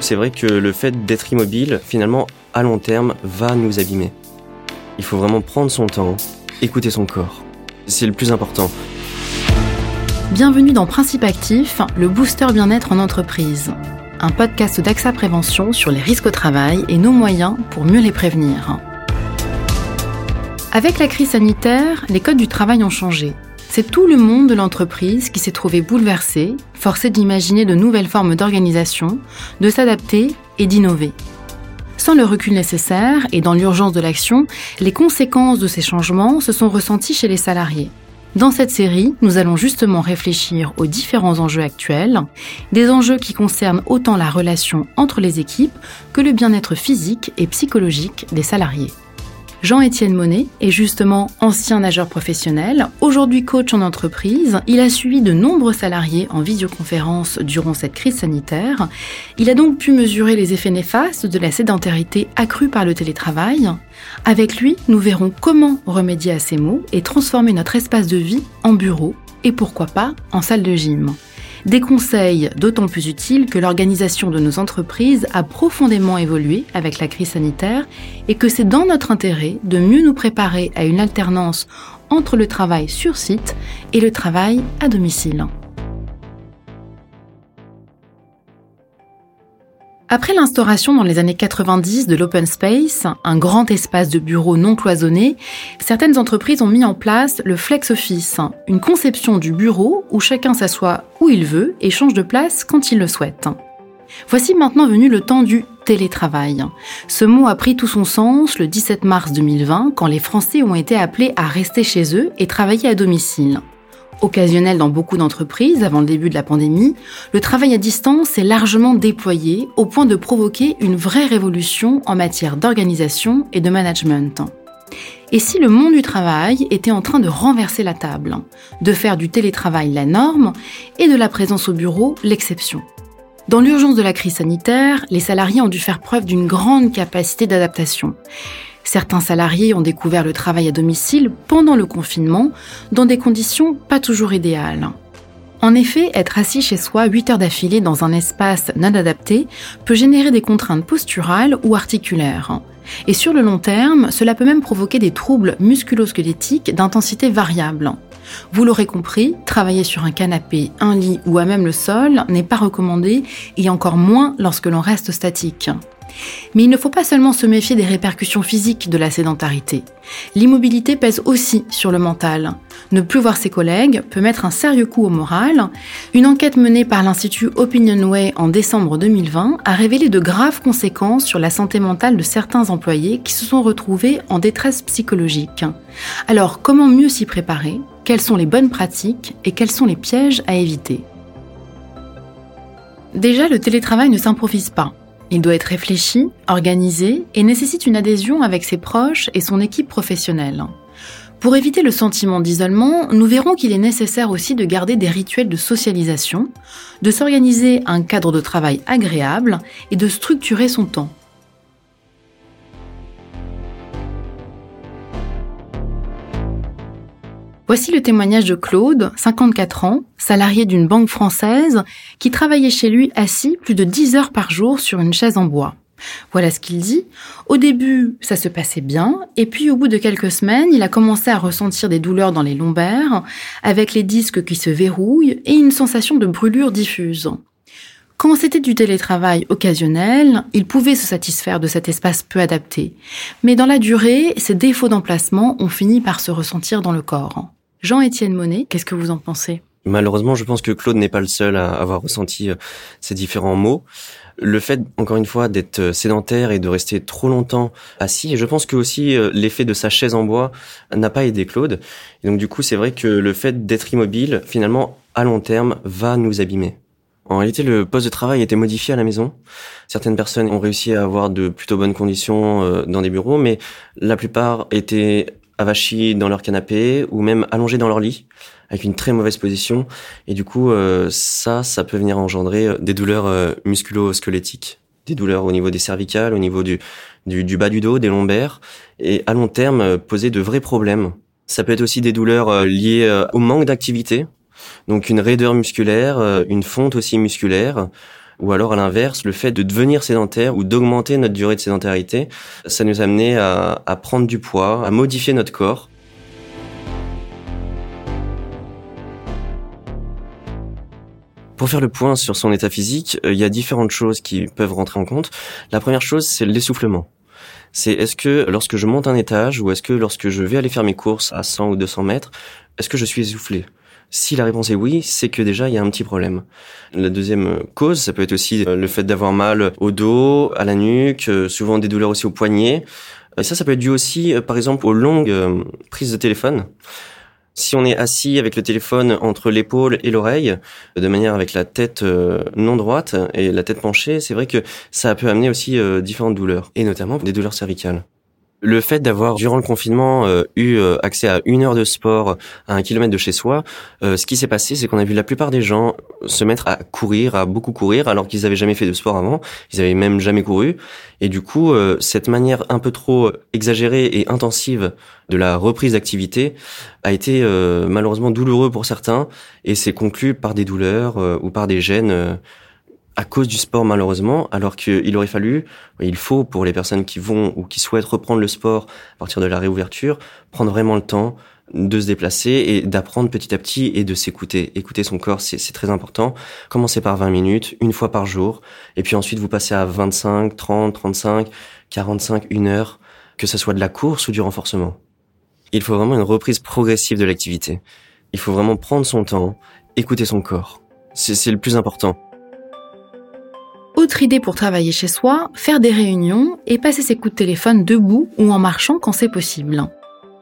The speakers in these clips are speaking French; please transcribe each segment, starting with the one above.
C'est vrai que le fait d'être immobile, finalement, à long terme, va nous abîmer. Il faut vraiment prendre son temps, écouter son corps. C'est le plus important. Bienvenue dans Principe Actif, le booster bien-être en entreprise. Un podcast d'AXA Prévention sur les risques au travail et nos moyens pour mieux les prévenir. Avec la crise sanitaire, les codes du travail ont changé. C'est tout le monde de l'entreprise qui s'est trouvé bouleversé, forcé d'imaginer de nouvelles formes d'organisation, de s'adapter et d'innover. Sans le recul nécessaire et dans l'urgence de l'action, les conséquences de ces changements se sont ressenties chez les salariés. Dans cette série, nous allons justement réfléchir aux différents enjeux actuels, des enjeux qui concernent autant la relation entre les équipes que le bien-être physique et psychologique des salariés. Jean-Étienne Monet est justement ancien nageur professionnel, aujourd'hui coach en entreprise. Il a suivi de nombreux salariés en visioconférence durant cette crise sanitaire. Il a donc pu mesurer les effets néfastes de la sédentarité accrue par le télétravail. Avec lui, nous verrons comment remédier à ces maux et transformer notre espace de vie en bureau et pourquoi pas en salle de gym. Des conseils d'autant plus utiles que l'organisation de nos entreprises a profondément évolué avec la crise sanitaire et que c'est dans notre intérêt de mieux nous préparer à une alternance entre le travail sur site et le travail à domicile. Après l'instauration dans les années 90 de l'open space, un grand espace de bureau non cloisonné, certaines entreprises ont mis en place le flex office, une conception du bureau où chacun s'assoit où il veut et change de place quand il le souhaite. Voici maintenant venu le temps du télétravail. Ce mot a pris tout son sens le 17 mars 2020 quand les Français ont été appelés à rester chez eux et travailler à domicile. Occasionnel dans beaucoup d'entreprises avant le début de la pandémie, le travail à distance est largement déployé au point de provoquer une vraie révolution en matière d'organisation et de management. Et si le monde du travail était en train de renverser la table, de faire du télétravail la norme et de la présence au bureau l'exception? Dans l'urgence de la crise sanitaire, les salariés ont dû faire preuve d'une grande capacité d'adaptation. Certains salariés ont découvert le travail à domicile pendant le confinement dans des conditions pas toujours idéales. En effet, être assis chez soi 8 heures d'affilée dans un espace non adapté peut générer des contraintes posturales ou articulaires. Et sur le long terme, cela peut même provoquer des troubles musculo-squelettiques d'intensité variable. Vous l'aurez compris, travailler sur un canapé, un lit ou à même le sol n'est pas recommandé et encore moins lorsque l'on reste statique. Mais il ne faut pas seulement se méfier des répercussions physiques de la sédentarité. L'immobilité pèse aussi sur le mental. Ne plus voir ses collègues peut mettre un sérieux coup au moral. Une enquête menée par l'Institut Opinionway en décembre 2020 a révélé de graves conséquences sur la santé mentale de certains employés qui se sont retrouvés en détresse psychologique. Alors, comment mieux s'y préparer? Quelles sont les bonnes pratiques et quels sont les pièges à éviter? Déjà, le télétravail ne s'improvise pas. Il doit être réfléchi, organisé et nécessite une adhésion avec ses proches et son équipe professionnelle. Pour éviter le sentiment d'isolement, nous verrons qu'il est nécessaire aussi de garder des rituels de socialisation, de s'organiser un cadre de travail agréable et de structurer son temps. Voici le témoignage de Claude, 54 ans, salarié d'une banque française, qui travaillait chez lui assis plus de 10 heures par jour sur une chaise en bois. Voilà ce qu'il dit. Au début, ça se passait bien, et puis au bout de quelques semaines, il a commencé à ressentir des douleurs dans les lombaires, avec les disques qui se verrouillent et une sensation de brûlure diffuse. Quand c'était du télétravail occasionnel, il pouvait se satisfaire de cet espace peu adapté. Mais dans la durée, ces défauts d'emplacement ont fini par se ressentir dans le corps. Jean-Étienne Monet, qu'est-ce que vous en pensez? Malheureusement, je pense que Claude n'est pas le seul à avoir ressenti euh, ces différents mots. Le fait, encore une fois, d'être euh, sédentaire et de rester trop longtemps assis, et je pense que aussi euh, l'effet de sa chaise en bois n'a pas aidé Claude. Et donc du coup, c'est vrai que le fait d'être immobile, finalement, à long terme, va nous abîmer. En réalité, le poste de travail a été modifié à la maison. Certaines personnes ont réussi à avoir de plutôt bonnes conditions dans des bureaux, mais la plupart étaient avachis dans leur canapé ou même allongés dans leur lit avec une très mauvaise position. Et du coup euh, ça ça peut venir engendrer euh, des douleurs euh, musculo-squelettiques des douleurs au niveau des cervicales au niveau du, du, du bas du dos des lombaires. Et à long terme poser de vrais problèmes. Ça peut être aussi des douleurs liées au manque d'activité. Donc une raideur musculaire une fonte aussi musculaire Ou alors à l'inverse, le fait de devenir sédentaire ou d'augmenter notre durée de sédentarité, ça nous a amené à, à prendre du poids, à modifier notre corps. Pour faire le point sur son état physique, euh, il y a différentes choses qui peuvent rentrer en compte. La première chose, c'est l'essoufflement. C'est est-ce que lorsque je monte un étage ou est-ce que lorsque je vais aller faire mes courses à 100 ou 200 mètres, est-ce que je suis essoufflé? Si la réponse est oui, c'est que déjà il y a un petit problème. La deuxième cause, ça peut être aussi euh, le fait d'avoir mal au dos, à la nuque, euh, souvent des douleurs aussi au poignet. Et ça, ça peut être dû aussi, par exemple, aux longues prises de téléphone. Si on est assis avec le téléphone entre l'épaule et l'oreille, de manière avec la tête euh, non droite et la tête penchée, c'est vrai que ça peut amener aussi euh, différentes douleurs, et notamment des douleurs cervicales. Le fait d'avoir, durant le confinement, euh, eu euh, accès à une heure de sport à un kilomètre de chez soi, euh, ce qui s'est passé, c'est qu'on a vu la plupart des gens se mettre à courir, à beaucoup courir, alors qu'ils avaient jamais fait de sport avant, ils avaient même jamais couru. Et du coup, cette manière un peu trop exagérée et intensive de la reprise d'activité a été malheureusement douloureux pour certains, et s'est conclu par des douleurs ou par des gènes à cause du sport malheureusement, alors qu'il aurait fallu, il faut pour les personnes qui vont ou qui souhaitent reprendre le sport à partir de la réouverture, prendre vraiment le temps de se déplacer et d'apprendre petit à petit et de s'écouter. Écouter son corps, c'est très important. Commencez par 20 minutes, une fois par jour, et puis ensuite vous passez à 25, 30, 35, 45, une heure, que ce soit de la course ou du renforcement. Il faut vraiment une reprise progressive de l'activité. Il faut vraiment prendre son temps, écouter son corps. C'est le plus important. Autre idée pour travailler chez soi, faire des réunions et passer ses coups de téléphone debout ou en marchant quand c'est possible.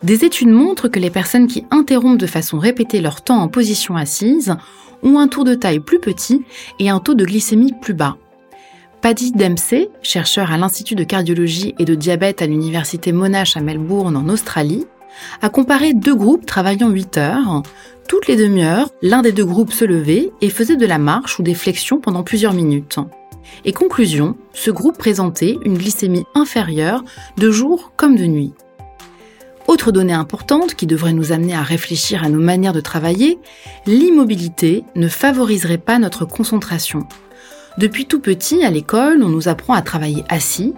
Des études montrent que les personnes qui interrompent de façon répétée leur temps en position assise ont un tour de taille plus petit et un taux de glycémie plus bas. Paddy Dempsey, chercheur à l'Institut de cardiologie et de diabète à l'Université Monash à Melbourne en Australie, a comparé deux groupes travaillant 8 heures. Toutes les demi-heures, l'un des deux groupes se levait et faisait de la marche ou des flexions pendant plusieurs minutes. Et conclusion, ce groupe présentait une glycémie inférieure de jour comme de nuit. Autre donnée importante qui devrait nous amener à réfléchir à nos manières de travailler, l'immobilité ne favoriserait pas notre concentration. Depuis tout petit, à l'école, on nous apprend à travailler assis.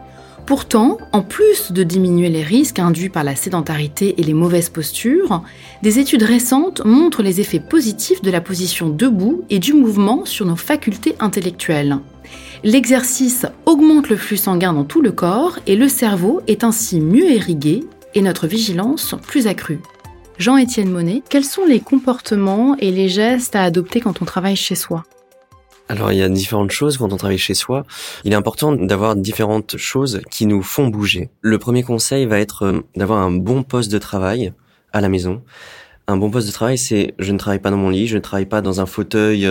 Pourtant, en plus de diminuer les risques induits par la sédentarité et les mauvaises postures, des études récentes montrent les effets positifs de la position debout et du mouvement sur nos facultés intellectuelles. L'exercice augmente le flux sanguin dans tout le corps et le cerveau est ainsi mieux irrigué et notre vigilance plus accrue. Jean-Étienne Monet, quels sont les comportements et les gestes à adopter quand on travaille chez soi? Alors il y a différentes choses quand on travaille chez soi. Il est important d'avoir différentes choses qui nous font bouger. Le premier conseil va être euh, d'avoir un bon poste de travail à la maison. Un bon poste de travail, c'est je ne travaille pas dans mon lit, je ne travaille pas dans un fauteuil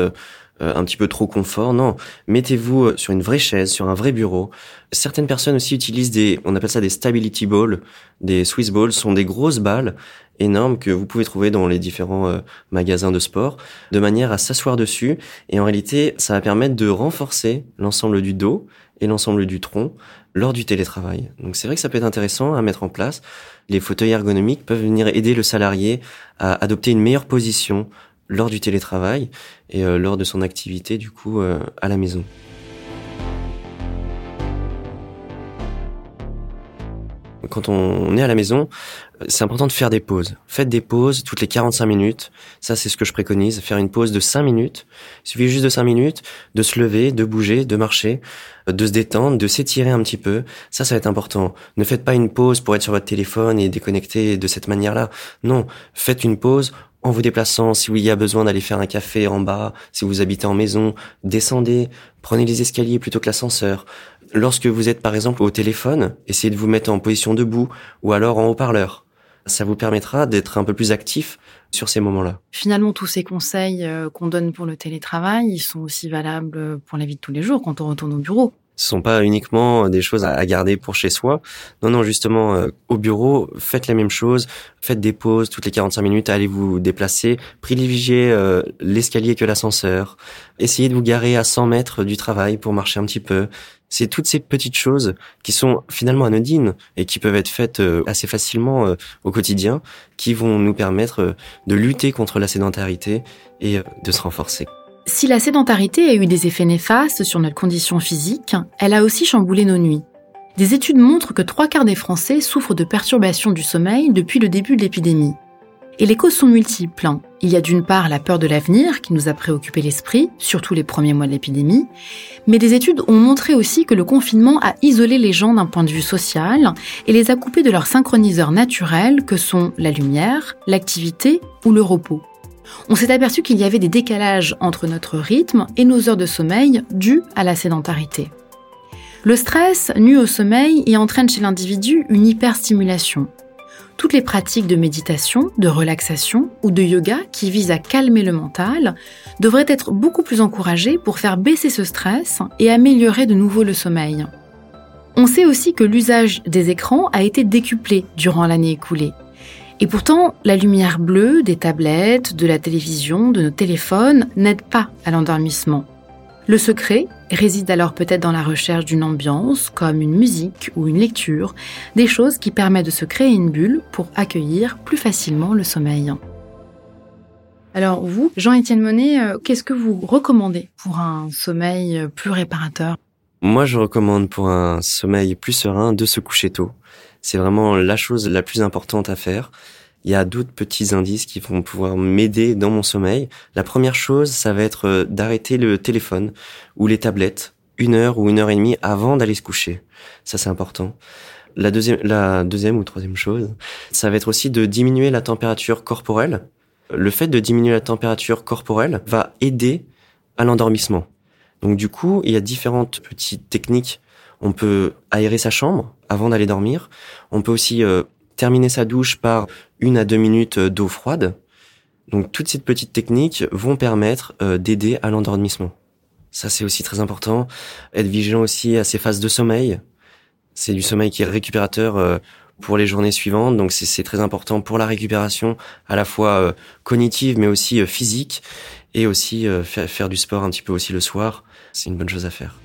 euh, un petit peu trop confort. Non, mettez-vous euh, sur une vraie chaise, sur un vrai bureau. Certaines personnes aussi utilisent des, on appelle ça des stability balls, des Swiss balls, sont des grosses balles énormes que vous pouvez trouver dans les différents euh, magasins de sport, de manière à s'asseoir dessus. Et en réalité, ça va permettre de renforcer l'ensemble du dos et l'ensemble du tronc lors du télétravail. Donc c'est vrai que ça peut être intéressant à mettre en place. Les fauteuils ergonomiques peuvent venir aider le salarié à adopter une meilleure position lors du télétravail et euh, lors de son activité du coup euh, à la maison. Quand on est à la maison, c'est important de faire des pauses. Faites des pauses toutes les 45 minutes. Ça, c'est ce que je préconise. Faire une pause de 5 minutes. Il suffit juste de 5 minutes de se lever, de bouger, de marcher, de se détendre, de s'étirer un petit peu. Ça, ça va être important. Ne faites pas une pause pour être sur votre téléphone et déconnecter de cette manière-là. Non. Faites une pause en vous déplaçant, si il y a besoin d'aller faire un café en bas, si vous habitez en maison, descendez, prenez les escaliers plutôt que l'ascenseur. Lorsque vous êtes par exemple au téléphone, essayez de vous mettre en position debout ou alors en haut-parleur. Ça vous permettra d'être un peu plus actif sur ces moments-là. Finalement, tous ces conseils euh, qu'on donne pour le télétravail, ils sont aussi valables pour la vie de tous les jours quand on retourne au bureau ce sont pas uniquement des choses à garder pour chez soi. Non, non, justement, euh, au bureau, faites la même chose. Faites des pauses toutes les 45 minutes, allez vous déplacer. Privilégiez euh, l'escalier que l'ascenseur. Essayez de vous garer à 100 mètres du travail pour marcher un petit peu. C'est toutes ces petites choses qui sont finalement anodines et qui peuvent être faites euh, assez facilement au quotidien, qui vont nous permettre de lutter contre la sédentarité et de se renforcer. Si la sédentarité a eu des effets néfastes sur notre condition physique, elle a aussi chamboulé nos nuits. Des études montrent que trois quarts des Français souffrent de perturbations du sommeil depuis le début de l'épidémie. Et les causes sont multiples. Il y a d'une part la peur de l'avenir qui nous a préoccupé l'esprit, surtout les premiers mois de l'épidémie, mais des études ont montré aussi que le confinement a isolé les gens d'un point de vue social et les a coupés de leurs synchroniseurs naturels que sont la lumière, l'activité ou le repos. On s'est aperçu qu'il y avait des décalages entre notre rythme et nos heures de sommeil dus à la sédentarité. Le stress nuit au sommeil et entraîne chez l'individu une hyperstimulation, toutes les pratiques de méditation, de relaxation ou de yoga qui visent à calmer le mental devraient être beaucoup plus encouragées pour faire baisser ce stress et améliorer de nouveau le sommeil. On sait aussi que l'usage des écrans a été décuplé durant l'année écoulée. Et pourtant, la lumière bleue des tablettes, de la télévision, de nos téléphones n'aide pas à l'endormissement. Le secret réside alors peut-être dans la recherche d'une ambiance, comme une musique ou une lecture, des choses qui permettent de se créer une bulle pour accueillir plus facilement le sommeil. Alors vous, Jean-Étienne Monet, euh, qu'est-ce que vous recommandez pour un sommeil plus réparateur? Moi, je recommande pour un sommeil plus serein de se coucher tôt. C'est vraiment la chose la plus importante à faire il y a d'autres petits indices qui vont pouvoir m'aider dans mon sommeil. La première chose, ça va être euh, d'arrêter le téléphone ou les tablettes une heure ou une heure et demie avant d'aller se coucher. Ça, c'est important. La deuxième, la deuxième ou troisième chose, ça va être aussi de diminuer la température corporelle. Le fait de diminuer la température corporelle va aider à l'endormissement. Donc du coup, il y a différentes petites techniques. On peut aérer sa chambre avant d'aller dormir. On peut aussi euh, terminer sa douche par une à deux minutes euh, d'eau froide. Donc toutes ces petites techniques vont permettre euh, d'aider à l'endormissement. Ça c'est aussi très important. Être vigilant aussi à ses phases de sommeil. C'est du sommeil qui est récupérateur euh, pour les journées suivantes. Donc c'est très important pour la récupération à la fois cognitive mais aussi physique et aussi faire du sport un petit peu aussi le soir. C'est une bonne chose à faire.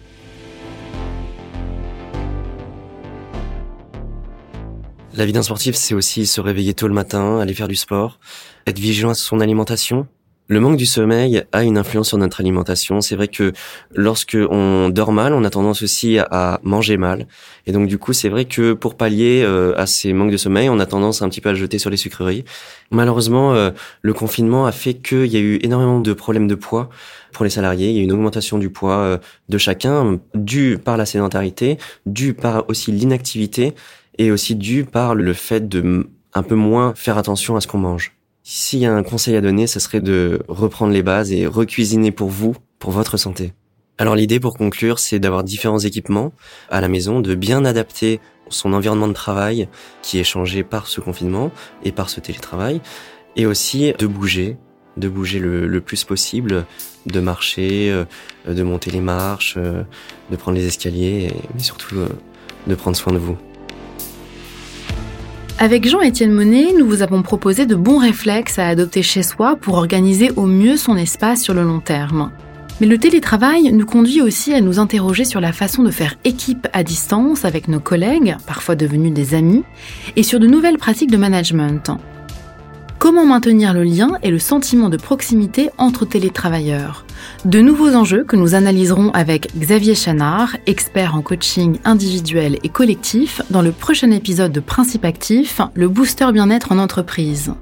La vie d'un sportif, c'est aussi se réveiller tôt le matin, aller faire du sport, être vigilant à son alimentation. Le manque du sommeil a une influence sur notre alimentation. C'est vrai que lorsque on dort mal, on a tendance aussi à manger mal. Et donc du coup, c'est vrai que pour pallier euh, à ces manques de sommeil, on a tendance un petit peu à jeter sur les sucreries. Malheureusement, euh, le confinement a fait qu'il y a eu énormément de problèmes de poids pour les salariés. Il y a eu une augmentation du poids euh, de chacun, due par la sédentarité, due par aussi l'inactivité et aussi dû par le fait de un peu moins faire attention à ce qu'on mange. S'il y a un conseil à donner, ce serait de reprendre les bases et recuisiner pour vous, pour votre santé. Alors l'idée pour conclure, c'est d'avoir différents équipements à la maison, de bien adapter son environnement de travail qui est changé par ce confinement et par ce télétravail, et aussi de bouger, de bouger le, plus possible, de marcher, euh, de monter les marches, euh, de prendre les escaliers, mais surtout euh, de prendre soin de vous. Avec Jean-Étienne Monet, nous vous avons proposé de bons réflexes à adopter chez soi pour organiser au mieux son espace sur le long terme. Mais le télétravail nous conduit aussi à nous interroger sur la façon de faire équipe à distance avec nos collègues, parfois devenus des amis, et sur de nouvelles pratiques de management. Comment maintenir le lien et le sentiment de proximité entre télétravailleurs? De nouveaux enjeux que nous analyserons avec Xavier Chanard, expert en coaching individuel et collectif, dans le prochain épisode de Principe Actif, le booster bien-être en entreprise.